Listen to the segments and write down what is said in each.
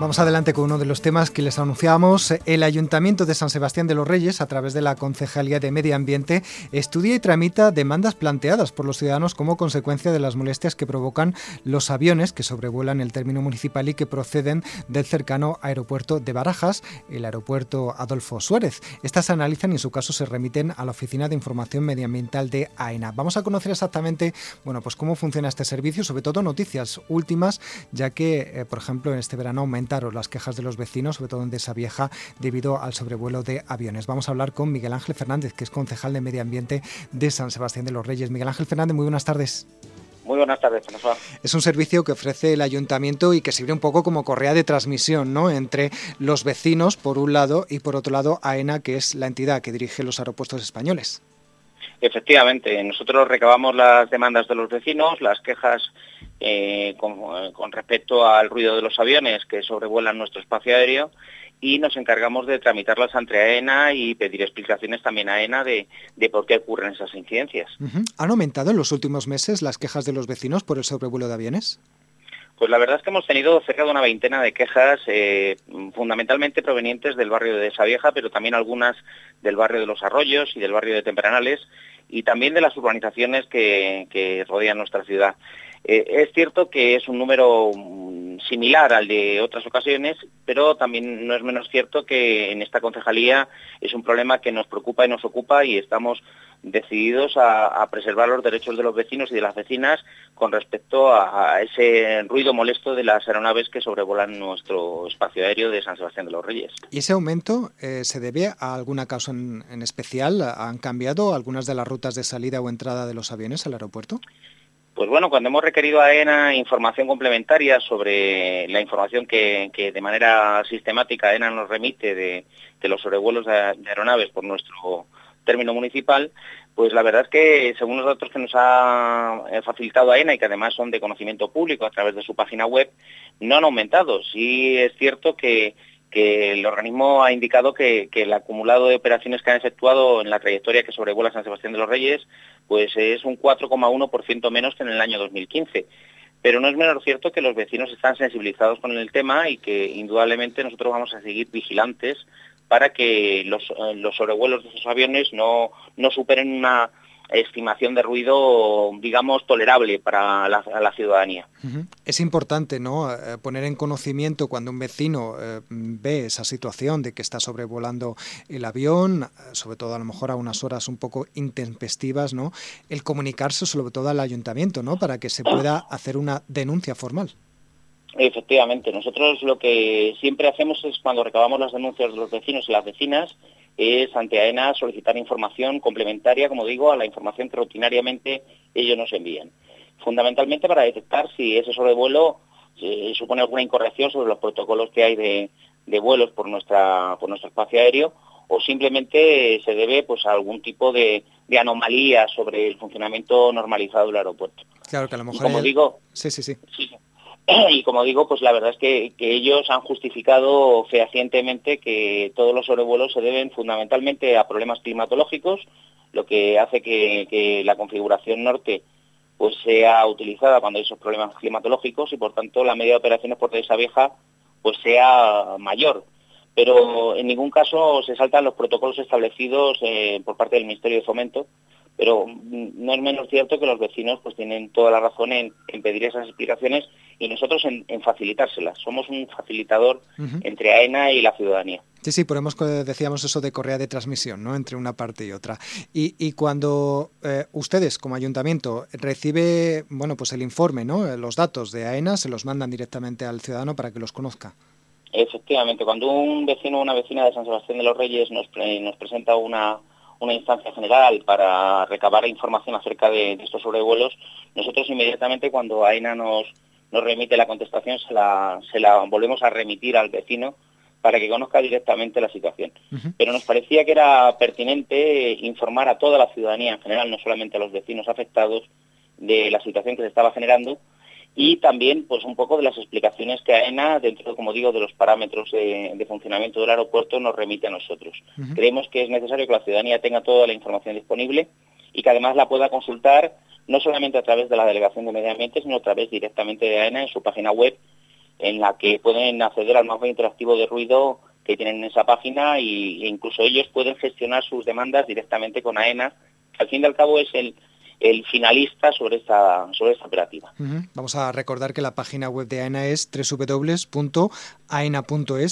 Vamos adelante con uno de los temas que les anunciamos. El Ayuntamiento de San Sebastián de los Reyes, a través de la Concejalía de Medio Ambiente, estudia y tramita demandas planteadas por los ciudadanos como consecuencia de las molestias que provocan los aviones que sobrevuelan el término municipal y que proceden del cercano aeropuerto de Barajas, el aeropuerto Adolfo Suárez. Estas se analizan y en su caso se remiten a la Oficina de Información Medioambiental de AENA. Vamos a conocer exactamente, bueno, pues cómo funciona este servicio, sobre todo noticias últimas, ya que, eh, por ejemplo, en este verano aumenta las quejas de los vecinos, sobre todo en esa vieja, debido al sobrevuelo de aviones. Vamos a hablar con Miguel Ángel Fernández, que es concejal de Medio Ambiente de San Sebastián de los Reyes. Miguel Ángel Fernández, muy buenas tardes. Muy buenas tardes, François. Es un servicio que ofrece el ayuntamiento y que sirve un poco como correa de transmisión ¿no? entre los vecinos, por un lado, y por otro lado, AENA, que es la entidad que dirige los aeropuertos españoles. Efectivamente, nosotros recabamos las demandas de los vecinos, las quejas eh, con, respecto al ruido de los aviones que sobrevuelan nuestro espacio aéreo y nos encargamos de tramitarlas ante AENA y pedir explicaciones también a AENA de, por qué ocurren esas incidencias. ¿Han aumentado en los últimos meses las quejas de los vecinos por el sobrevuelo de aviones? Pues la verdad es que hemos tenido cerca de una veintena de quejas, eh, fundamentalmente provenientes del barrio de Vieja, pero también algunas del barrio de Los Arroyos y del barrio de Tempranales, y también de las urbanizaciones que, rodean nuestra ciudad. Eh, es cierto que es un número mm, similar al de otras ocasiones, pero también no es menos cierto que en esta concejalía es un problema que nos preocupa y nos ocupa y estamos decididos a, preservar los derechos de los vecinos y de las vecinas con respecto a, ese ruido molesto de las aeronaves que sobrevolan nuestro espacio aéreo de San Sebastián de los Reyes. ¿Y ese aumento eh, se debe a alguna causa en, especial? ¿Han cambiado algunas de las rutas de salida o entrada de los aviones al aeropuerto? Pues bueno, cuando hemos requerido a ENA información complementaria sobre la información que, de manera sistemática ENA nos remite de, los sobrevuelos de aeronaves por nuestro término municipal, pues la verdad es que según los datos que nos ha eh, facilitado AENA y que además son de conocimiento público a través de su página web, no han aumentado. Sí es cierto que, el organismo ha indicado que, el acumulado de operaciones que han efectuado en la trayectoria que sobrevuela San Sebastián de los Reyes, pues es un 4,1% menos que en el año 2015 pero no es menos cierto que los vecinos están sensibilizados con el tema y que indudablemente nosotros vamos a seguir vigilantes para que los, eh, los sobrevuelos de esos aviones no, no superen una estimación de ruido, digamos, tolerable para la, ciudadanía. Es importante ¿no? Eh, poner en conocimiento cuando un vecino eh, ve esa situación de que está sobrevolando el avión, sobre todo a lo mejor a unas horas un poco intempestivas, ¿no? el comunicarse sobre todo al ayuntamiento ¿no? para que se pueda hacer una denuncia formal. Efectivamente, nosotros lo que siempre hacemos es cuando recabamos las denuncias de los vecinos y las vecinas, es ante AENA solicitar información complementaria, como digo, a la información que rutinariamente ellos nos envían. Fundamentalmente para detectar si ese sobrevuelo eh, supone alguna incorrección sobre los protocolos que hay de, vuelos por, nuestra, por nuestro espacio aéreo o simplemente se debe pues, a algún tipo de, anomalía sobre el funcionamiento normalizado del aeropuerto. Claro que a lo mejor... como digo... sí, sí. sí y como digo, pues la verdad es que, ellos han justificado fehacientemente que todos los sobrevuelos se deben fundamentalmente a problemas climatológicos, lo que hace que, la configuración norte pues sea utilizada cuando hay esos problemas climatológicos y por tanto la media de operaciones por esa vieja pues sea mayor. Pero en ningún caso se saltan los protocolos establecidos eh, por parte del Ministerio de Fomento pero no es menos cierto que los vecinos pues tienen toda la razón en, pedir esas explicaciones y nosotros en, facilitárselas. Somos un facilitador entre AENA y la ciudadanía. Sí, sí, ponemos, decíamos eso de correa de transmisión, ¿no? Entre una parte y otra. Y, cuando eh, ustedes, como ayuntamiento, recibe, bueno, pues el informe, ¿no? Los datos de AENA se los mandan directamente al ciudadano para que los conozca. Efectivamente, cuando un vecino o una vecina de San Sebastián de los Reyes nos presenta una, una instancia general para recabar información acerca de, estos sobrevuelos, nosotros inmediatamente cuando AENA nos, nos remite la contestación se la, se la volvemos a remitir al vecino para que conozca directamente la situación. Pero nos parecía que era pertinente informar a toda la ciudadanía en general, no solamente a los vecinos afectados, de la situación que se estaba generando y también pues un poco de las explicaciones que AENA, dentro, como digo, de los parámetros de, funcionamiento del aeropuerto, nos remite a nosotros. Creemos que es necesario que la ciudadanía tenga toda la información disponible y que además la pueda consultar no solamente a través de la Delegación de Medio Ambiente, sino a través directamente de AENA en su página web, en la que pueden acceder al mapa interactivo de ruido que tienen en esa página y, e incluso ellos pueden gestionar sus demandas directamente con AENA, al fin y al cabo es el, el finalista sobre esta, sobre esta operativa. Vamos a recordar que la página web de AENA es www.aena.es.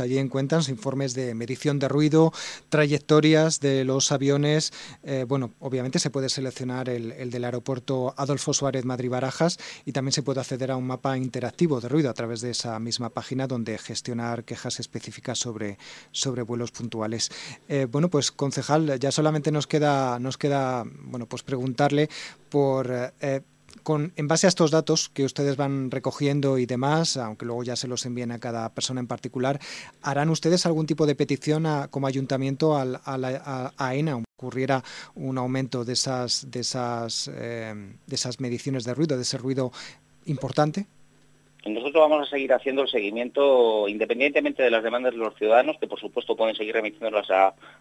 Allí encuentran informes de medición de ruido, trayectorias de los aviones. Eh, bueno, obviamente se puede seleccionar el, del aeropuerto Adolfo Suárez Madrid-Barajas y también se puede acceder a un mapa interactivo de ruido a través de esa misma página donde gestionar quejas específicas sobre, sobre vuelos puntuales. Eh, bueno, pues concejal, ya solamente nos queda, nos queda bueno, pues preguntarle por... Eh, con, en base a estos datos que ustedes van recogiendo y demás, aunque luego ya se los envíen a cada persona en particular, ¿harán ustedes algún tipo de petición como ayuntamiento a, a, a, ENA? ocurriera un aumento de esas, de, esas, eh, de esas mediciones de ruido, de ese ruido importante? Nosotros vamos a seguir haciendo el seguimiento, independientemente de las demandas de los ciudadanos, que por supuesto pueden seguir remitiéndolas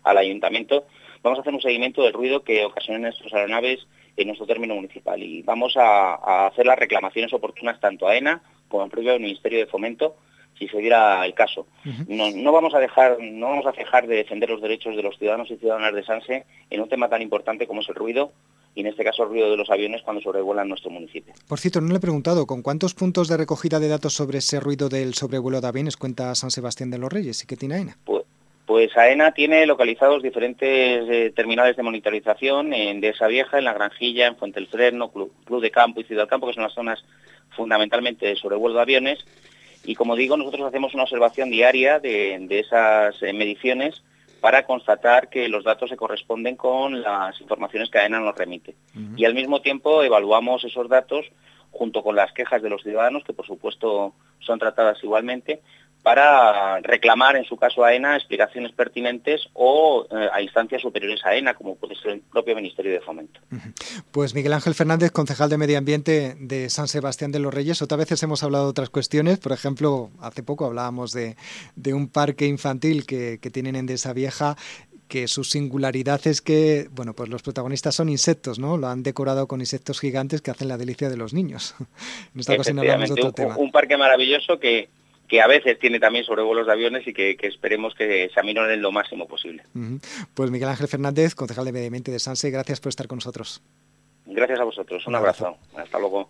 al ayuntamiento, vamos a hacer un seguimiento del ruido que ocasionan nuestras aeronaves en nuestro término municipal y vamos a, hacer las reclamaciones oportunas tanto a ENA como al propio Ministerio de Fomento si se diera el caso. no, vamos a dejar, no vamos a dejar de defender los derechos de los ciudadanos y ciudadanas de Sanse en un tema tan importante como es el ruido y en este caso el ruido de los aviones cuando sobrevuelan nuestro municipio. Por cierto, no le he preguntado, ¿con cuántos puntos de recogida de datos sobre ese ruido del sobrevuelo de aviones cuenta San Sebastián de los Reyes y qué tiene AENA? Pues, pues AENA tiene localizados diferentes eh, terminales de monitorización en Dehesa Vieja, en La Granjilla, en Fuente del Freno, Club, de Campo y Ciudad del Campo, que son las zonas fundamentalmente de sobrevuelo de aviones. Y como digo, nosotros hacemos una observación diaria de, esas eh, mediciones para constatar que los datos se corresponden con las informaciones que AENA nos remite. Y al mismo tiempo evaluamos esos datos junto con las quejas de los ciudadanos, que por supuesto son tratadas igualmente, para reclamar, en su caso a ENA, explicaciones pertinentes o eh, a instancias superiores a ENA, como puede ser el propio Ministerio de Fomento. Pues Miguel Ángel Fernández, concejal de Medio Ambiente de San Sebastián de los Reyes. Otras veces hemos hablado de otras cuestiones, por ejemplo, hace poco hablábamos de, un parque infantil que, tienen en Desa Vieja que su singularidad es que, bueno, pues los protagonistas son insectos, ¿no? Lo han decorado con insectos gigantes que hacen la delicia de los niños. En esta ocasión hablamos de otro tema. Un parque maravilloso que, que a veces tiene también sobrevuelos de aviones y que, esperemos que se aminoren lo máximo posible. Pues Miguel Ángel Fernández, concejal de Medio Ambiente de Sanse, gracias por estar con nosotros. Gracias a vosotros. Un, abrazo. Hasta luego.